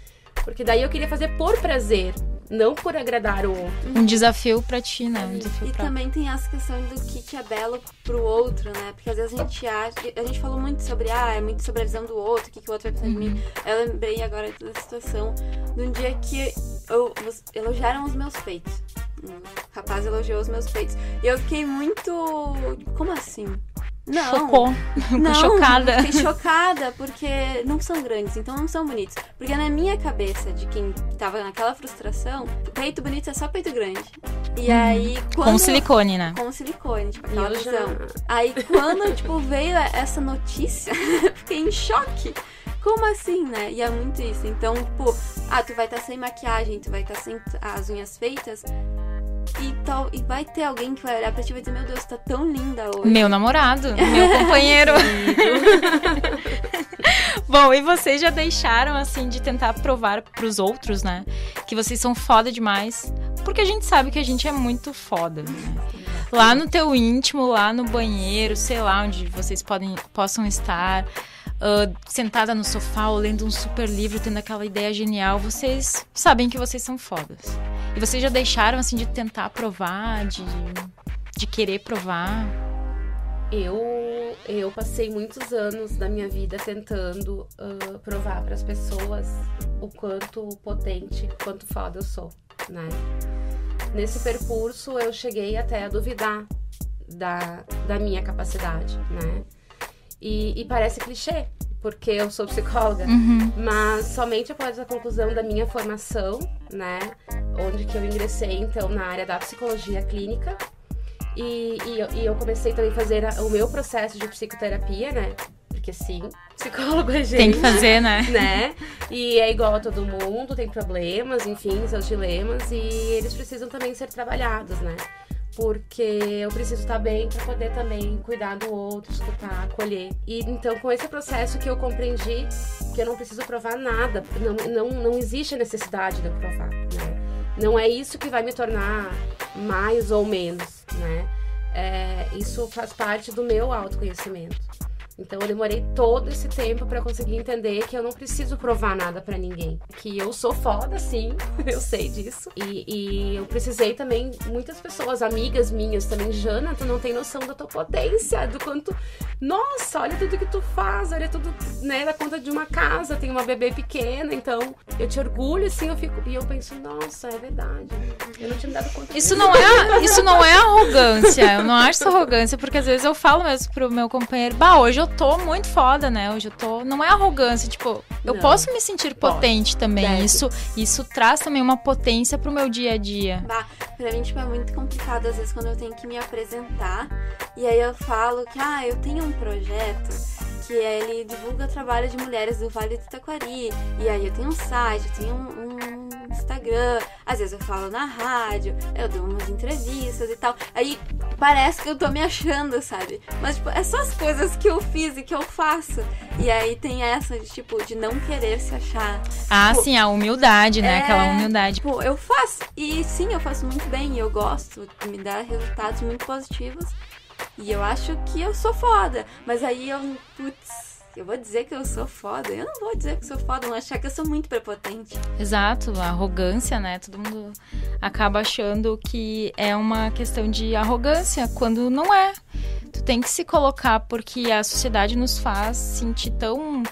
Speaker 2: Porque daí eu queria fazer por prazer, não por agradar o outro.
Speaker 1: Um desafio pra ti, né? Um desafio
Speaker 3: E
Speaker 1: pra...
Speaker 3: também tem essa questão do que que é belo pro outro, né? Porque às vezes a gente acha. A gente falou muito sobre, ah, é muito sobre a visão do outro, o que, que o outro vai pensar de mim. Eu lembrei agora da situação de um dia que eu, elogiaram os meus peitos. Um rapaz elogiou os meus peitos. E eu fiquei muito. Como assim? Não.
Speaker 1: Chocou. [laughs] Ficou
Speaker 3: Não,
Speaker 1: chocada.
Speaker 3: Fiquei chocada porque não são grandes, então não são bonitos. Porque na minha cabeça, de quem tava naquela frustração, peito bonito é só peito grande. E aí, quando.
Speaker 1: Com silicone, né?
Speaker 3: Com silicone, tipo, aquela
Speaker 2: já-
Speaker 3: visão. Aí quando, tipo, veio essa notícia, [laughs] eu fiquei em choque. Como assim, né? E é muito isso. Então, tipo, ah, tu vai estar sem maquiagem, tu vai estar sem as unhas feitas. E, tal, e vai ter alguém que vai olhar pra ti e vai dizer, meu Deus, tá tão linda hoje.
Speaker 1: Meu namorado, [laughs] meu companheiro. [laughs] Bom, e vocês já deixaram, assim, de tentar provar pros outros, né? Que vocês são foda demais. Porque a gente sabe que a gente é muito foda, né? Lá no teu íntimo, lá no banheiro, sei lá, onde vocês podem, possam estar. ah, sentada no sofá ou lendo um super livro, tendo aquela ideia genial, vocês sabem que vocês são fodas. E vocês já deixaram, assim, de tentar provar, de, de querer provar.
Speaker 2: Eu, eu passei muitos anos da minha vida tentando ah, provar para as pessoas o quanto potente, quanto foda eu sou, né? Nesse percurso eu cheguei até a duvidar da, da minha capacidade, né? E, e parece clichê, porque eu sou psicóloga,
Speaker 1: Uhum.
Speaker 2: mas somente após a conclusão da minha formação, né, onde que eu ingressei então na área da psicologia clínica e, e, eu- e eu comecei também a fazer a- o meu processo de psicoterapia, né, porque sim, psicólogo é gente,
Speaker 1: Tem que fazer, né? [laughs]
Speaker 2: né? E é igual a todo mundo, tem problemas, enfim, seus dilemas e eles precisam também ser trabalhados, né? Porque eu preciso estar bem para poder também cuidar do outro, escutar, acolher. E então, com esse processo que eu compreendi que eu não preciso provar nada, não, não, não existe a necessidade de eu provar, né? Não é isso que vai me tornar mais ou menos, né? É, isso faz parte do meu autoconhecimento. Então eu demorei todo esse tempo pra conseguir entender que eu não preciso provar nada pra ninguém. Que eu sou foda, sim, [laughs] eu sei disso. E, e eu precisei também, muitas pessoas, amigas minhas também, Jana, tu não tem noção da tua potência, do quanto. Nossa, olha tudo que tu faz, olha tudo, né, da conta de uma casa, tem uma bebê pequena, então eu te orgulho, assim, eu fico. E eu penso, nossa, é verdade. Eu não tinha me dado conta
Speaker 1: Isso não é, [laughs] isso não é arrogância. Eu não acho isso arrogância, porque às vezes eu falo mesmo pro meu companheiro, bah, hoje eu tô muito foda, né? Hoje eu tô. Não é arrogância, tipo, eu
Speaker 2: Não.
Speaker 1: posso me sentir
Speaker 2: Pode.
Speaker 1: potente também.
Speaker 2: Deve.
Speaker 1: Isso, isso traz também uma potência pro meu dia a dia.
Speaker 3: Bah, pra mim, tipo, é muito complicado às vezes quando eu tenho que me apresentar. E aí eu falo que, ah, eu tenho um projeto que ele divulga trabalho de mulheres do Vale do Taquari. E aí eu tenho um site, eu tenho um, um Instagram. Às vezes eu falo na rádio, eu dou umas entrevistas e tal. Aí parece que eu tô me achando, sabe? Mas, tipo, é só as coisas que eu fiz e que eu faço. E aí tem essa, de, tipo, de não querer se achar.
Speaker 1: Ah,
Speaker 3: Tipo,
Speaker 1: sim, a humildade, né?
Speaker 3: é-
Speaker 1: Aquela humildade.
Speaker 3: Tipo, eu faço. E sim, eu faço muito bem. E eu gosto. Me dá resultados muito positivos. E eu acho que eu sou foda. Mas aí eu. Putz, eu vou dizer que eu sou foda. Eu não vou dizer que sou foda. Vão achar que eu sou muito prepotente.
Speaker 1: Exato, a arrogância, né? Todo mundo acaba achando que é uma questão de arrogância, quando não é. Tu tem que se colocar porque a sociedade nos faz sentir tão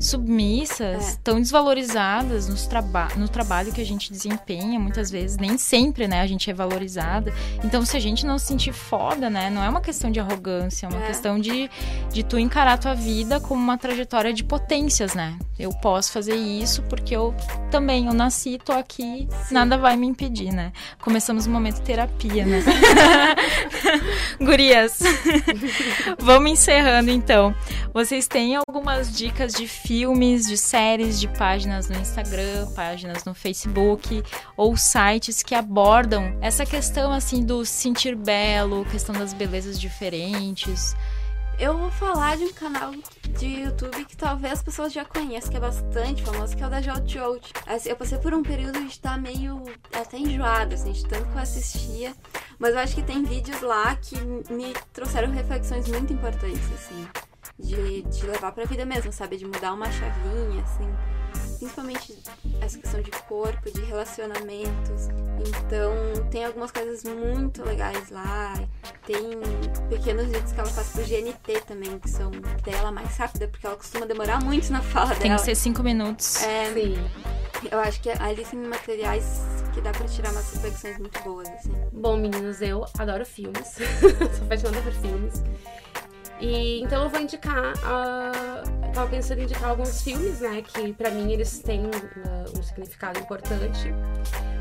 Speaker 1: submissas,
Speaker 3: É.
Speaker 1: tão desvalorizadas nos traba no trabalho que a gente desempenha, muitas vezes, nem sempre, né, a gente é valorizada. Então, se a gente não se sentir foda, né, não é uma questão de arrogância, é uma
Speaker 3: É.
Speaker 1: questão de, de tu encarar a tua vida como uma trajetória de potências, né? Eu posso fazer isso porque eu também, eu nasci, tô aqui, nada vai me impedir, né? Começamos o momento terapia, né? [laughs] Gurias, [laughs] vamos encerrando então. Vocês têm algumas dicas de filmes, de séries, de páginas no Instagram, páginas no Facebook ou sites que abordam essa questão assim do sentir belo, questão das belezas diferentes?
Speaker 3: Eu vou falar de um canal de YouTube que talvez as pessoas já conheçam, que é bastante famoso, que é o da Jout Jout. Assim, eu passei por um período de estar meio até enjoada, assim, de tanto que eu assistia. Mas eu acho que tem vídeos lá que me trouxeram reflexões muito importantes, assim. De, de levar pra vida mesmo, sabe? De mudar uma chavinha, assim principalmente essa questão de corpo, de relacionamentos. Então, tem algumas coisas muito legais lá. Tem pequenos vídeos que ela faz pro GNT também, que são dela mais rápida, porque ela costuma demorar muito na fala
Speaker 1: tem
Speaker 3: dela.
Speaker 1: Tem que ser cinco minutos.
Speaker 3: É,
Speaker 2: Sim.
Speaker 3: Eu acho que ali tem materiais que dá pra tirar umas reflexões muito boas, assim.
Speaker 2: Bom, meninos, eu adoro filmes. [laughs] Sou apaixonada por filmes. E então eu vou indicar. Uh, tava pensando em indicar alguns filmes, né? Que pra mim eles têm uh, um significado importante.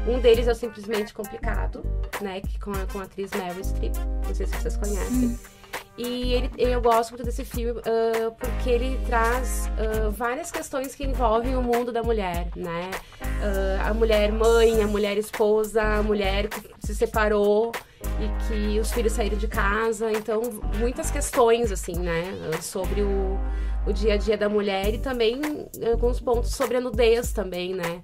Speaker 2: Um deles é o Simplesmente Complicado, né? Que com a, com a atriz Meryl Streep. Não sei se vocês conhecem. Hum. E ele, eu gosto muito desse filme uh, porque ele traz uh, várias questões que envolvem o mundo da mulher, né? Uh, a mulher mãe, a mulher esposa, a mulher que se separou e que os filhos saíram de casa. Então, muitas questões, assim, né? Sobre o, o dia a dia da mulher e também alguns pontos sobre a nudez também, né?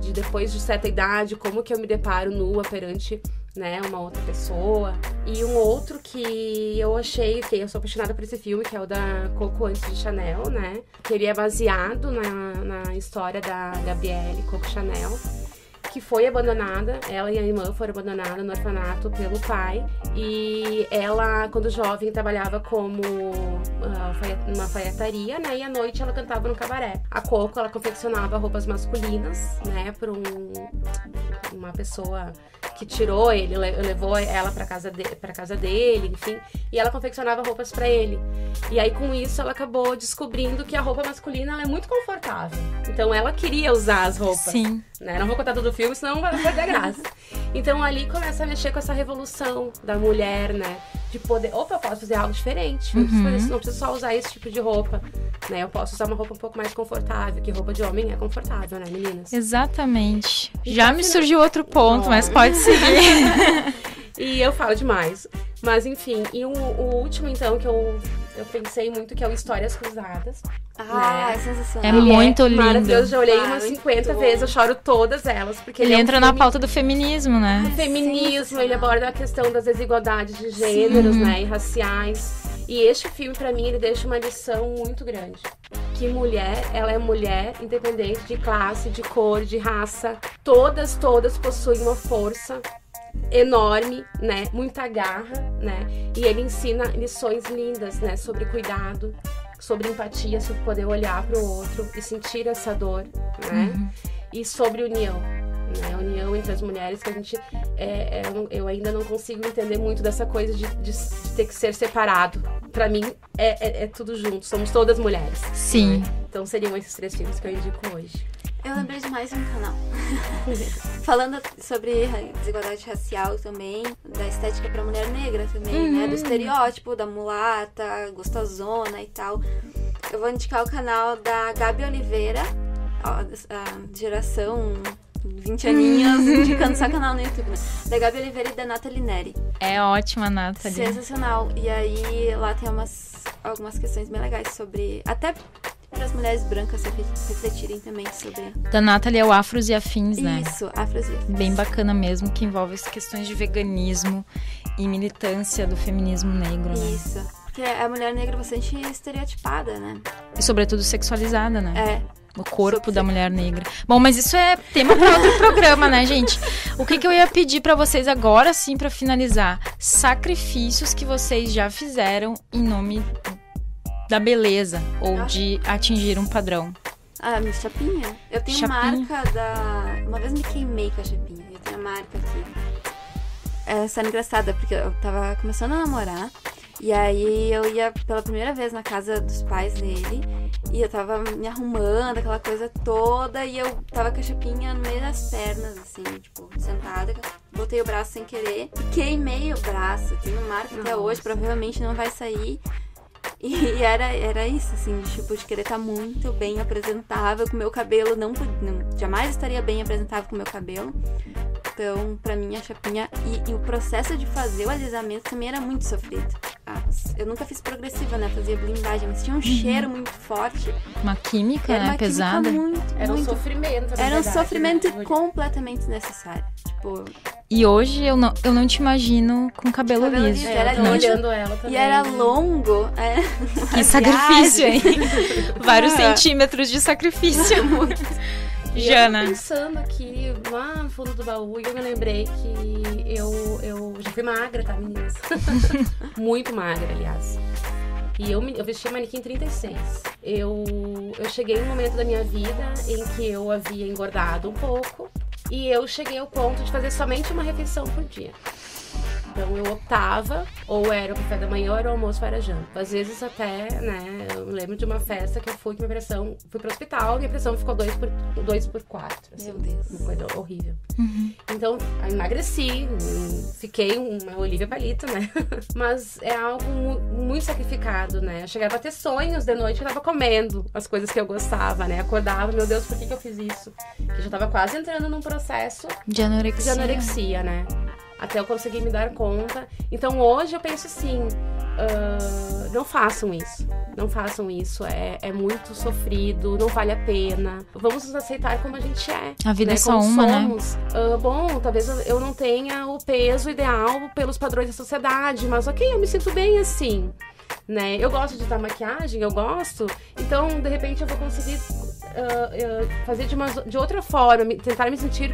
Speaker 2: de depois de certa idade, como que eu me deparo nua perante né, uma outra pessoa. E um outro que eu achei, que eu sou apaixonada por esse filme, que é o da Coco Antes de Chanel, né? Que ele é baseado na, na história da Gabrielle Coco Chanel que foi abandonada, ela e a irmã foram abandonadas no orfanato pelo pai. E ela, quando jovem, trabalhava como uh, uma alfaiataria, né? E à noite ela cantava no cabaré. A Coco, ela confeccionava roupas masculinas, né? Para um, uma pessoa que tirou ele, levou ela para casa de, para casa dele, enfim, e ela confeccionava roupas para ele. E aí com isso ela acabou descobrindo que a roupa masculina é muito confortável. Então ela queria usar as roupas.
Speaker 1: Sim.
Speaker 2: Né? Não vou contar todo o filme, senão vai perder a graça. [laughs] Então ali começa a mexer com essa revolução da mulher, né? De poder, opa, eu posso fazer algo diferente. Não, uhum. preciso, não preciso só usar esse tipo de roupa, né? Eu posso usar uma roupa um pouco mais confortável, que roupa de homem é confortável, né, meninas?
Speaker 1: Exatamente. Então, Já me surgiu outro ponto, mas pode seguir. [laughs]
Speaker 2: e eu falo demais. Mas enfim, e o, o último então que eu, eu pensei muito que é o Histórias Cruzadas.
Speaker 3: Ah, né? é sensacional.
Speaker 1: É muito é lindo.
Speaker 2: Maravilhoso, já olhei ah, umas 50 vezes, eu choro todas elas. Porque
Speaker 1: ele,
Speaker 2: ele
Speaker 1: entra
Speaker 2: é
Speaker 1: um na pauta do feminismo, né?
Speaker 2: Ah, feminismo, ele aborda a questão das desigualdades de gêneros, Sim. né, e raciais. E este filme, para mim, ele deixa uma lição muito grande. Que mulher, ela é mulher, independente de classe, de cor, de raça. Todas, todas possuem uma força enorme, né? Muita garra, né? E ele ensina lições lindas, né? Sobre cuidado, sobre empatia, sobre poder olhar para o outro e sentir essa dor, né? Uhum. E sobre união, né? União entre as mulheres que a gente é, é, eu ainda não consigo entender muito dessa coisa de, de, de ter que ser separado. Para mim é, é, é, tudo junto, somos todas mulheres.
Speaker 1: Sim.
Speaker 2: Né? Então seriam esses três filmes que eu indico hoje.
Speaker 3: Eu lembrei de mais um canal. [laughs] Falando sobre desigualdade racial também, da estética pra mulher negra também, uhum. né? Do uhum. estereótipo da mulata, gostosona e tal. Eu vou indicar o canal da Gabi Oliveira, a geração 20 aninhos, indicando só canal no YouTube, né? Da Gabi Oliveira e da Nathalie Neri.
Speaker 1: É ótima, Nathalie.
Speaker 3: Sensacional. E aí lá tem umas, algumas questões bem legais sobre. Até para as mulheres brancas refletirem também sobre.
Speaker 1: Da Nathalie é o Afros e Afins, né?
Speaker 3: Isso, Afros e Afins.
Speaker 1: Bem bacana mesmo, que envolve as questões de veganismo e militância do feminismo negro, né?
Speaker 3: Isso. Porque a mulher negra é bastante estereotipada, né?
Speaker 1: E sobretudo sexualizada, né?
Speaker 3: É.
Speaker 1: O corpo da mulher negra. Bom, mas isso é tema para outro programa, né, gente? O que, que eu ia pedir para vocês agora, sim, para finalizar? Sacrifícios que vocês já fizeram em nome da beleza ou ah. de atingir um padrão?
Speaker 3: Ah, minha chapinha? Eu tenho chapinha. marca da. Uma vez me queimei com a chapinha. Eu tenho a marca aqui. Essa é engraçada, porque eu tava começando a namorar. E aí eu ia pela primeira vez na casa dos pais dele. E eu tava me arrumando, aquela coisa toda. E eu tava com a chapinha no meio das pernas, assim, tipo, sentada. Botei o braço sem querer. E queimei o braço. Tenho marca até hoje, provavelmente não vai sair. E era, era isso, assim, tipo, de querer estar muito bem apresentável com o meu cabelo. Não, não, jamais estaria bem apresentável com o meu cabelo. Então, pra mim, a chapinha. E, e, o processo de fazer o alisamento também era muito sofrido. Ah, eu nunca fiz progressiva, né? Fazia blindagem, mas tinha um uhum. cheiro muito forte.
Speaker 1: Uma química, era né? Uma pesada.
Speaker 3: Química muito,
Speaker 2: era
Speaker 3: muito...
Speaker 2: um sofrimento.
Speaker 3: Era um sofrimento né? completamente desnecessário. Tipo.
Speaker 1: E hoje eu não, eu não te imagino com cabelo, cabelo liso.
Speaker 2: É, era olhando ela também.
Speaker 3: E era longo. É, [laughs]
Speaker 1: que sacrifício, hein? [laughs] Vários centímetros de sacrifício. [laughs]
Speaker 2: E Jana. Eu pensando aqui, lá no fundo do baú, e eu me lembrei que eu, eu já fui magra, tá, meninas? Muito magra, aliás. E eu, eu vesti a manequim 36. Eu, eu cheguei em um momento da minha vida em que eu havia engordado um pouco. E eu cheguei ao ponto de fazer somente uma refeição por dia. Então eu optava, ou era o café da manhã, ou era o almoço, ou era janta. Às vezes até, né, eu me lembro de uma festa que eu fui que minha pressão, fui pro hospital, minha pressão ficou 2 por, dois por 4. Assim, Meu Deus. Uma coisa horrível. Uhum. Então, emagreci, fiquei uma Olivia Palito, né? [laughs] Mas é algo muito sacrificado, né? Eu chegava a ter sonhos de noite que eu tava comendo as coisas que eu gostava, né? Acordava, meu Deus, por que, que eu fiz isso? Que eu já tava quase entrando num processo
Speaker 1: de anorexia,
Speaker 2: de anorexia né? Até eu conseguir me dar conta. Então hoje eu penso assim: uh, não façam isso. Não façam isso. É, é muito sofrido, não vale a pena. Vamos nos aceitar como a gente é.
Speaker 1: A vida
Speaker 2: né?
Speaker 1: é só como uma, né?
Speaker 2: somos. né? Uh, bom, talvez eu não tenha o peso ideal pelos padrões da sociedade, mas ok, eu me sinto bem assim. Né? Eu gosto de usar maquiagem, eu gosto. Então, de repente, eu vou conseguir uh, fazer de, uma, de outra forma, tentar me sentir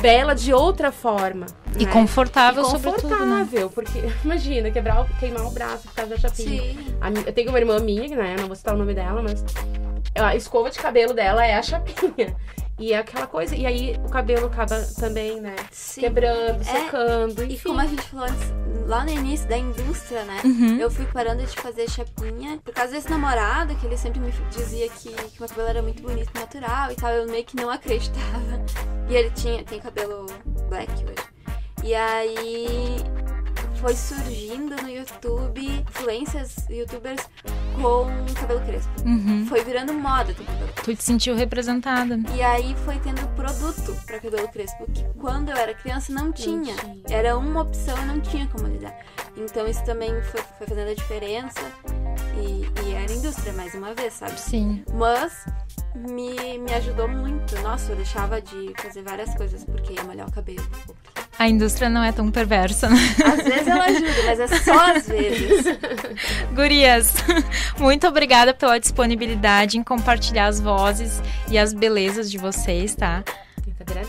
Speaker 2: bela de outra forma.
Speaker 1: E né? confortável,
Speaker 2: e
Speaker 1: confortável,
Speaker 2: sobretudo, né? porque [laughs] imagina, quebrar, queimar o braço por causa da chapinha. Sim. A, eu tenho uma irmã minha, né? Não vou citar o nome dela, mas a escova de cabelo dela é a chapinha. E é aquela coisa. E aí o cabelo acaba também, né? Sim. Quebrando, é, secando. Enfim.
Speaker 3: E como a gente falou antes, lá no início da indústria, né? Uhum. Eu fui parando de fazer chapinha por causa desse namorado, que ele sempre me dizia que, que meu cabelo era muito bonito natural e tal. Eu meio que não acreditava. E ele tinha, tem cabelo black hoje. E aí foi surgindo no YouTube influências youtubers com cabelo crespo. Uhum. Foi virando moda ter cabelo
Speaker 1: crespo. Tu te sentiu representada.
Speaker 3: E aí foi tendo produto para cabelo crespo, que quando eu era criança não tinha. não tinha. Era uma opção e não tinha como lidar. Então isso também foi, foi fazendo a diferença. E, e era indústria, mais uma vez, sabe?
Speaker 1: Sim.
Speaker 3: Mas me, me ajudou muito. Nossa, eu deixava de fazer várias coisas porque ia molhar o cabelo.
Speaker 1: A indústria não é tão perversa, né?
Speaker 3: Às vezes ela ajuda, mas é só às vezes. [laughs]
Speaker 1: Gurias, muito obrigada pela disponibilidade em compartilhar as vozes e as belezas de vocês, tá?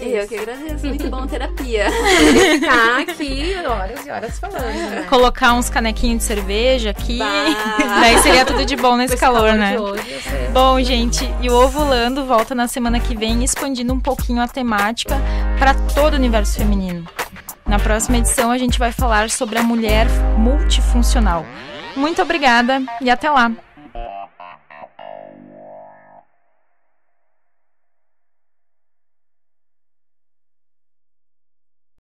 Speaker 3: Eu que agradeço. Muito bom terapia. [laughs]
Speaker 2: Ficar aqui horas e horas falando, né?
Speaker 1: Colocar uns canequinhos de cerveja aqui. [laughs] Daí seria tudo de bom nesse calor, calor, né? Hoje, bom, gente, e o Ovulando volta na semana que vem expandindo um pouquinho a temática para todo o universo feminino. Na próxima edição a gente vai falar sobre a mulher multifuncional. Muito obrigada e até lá!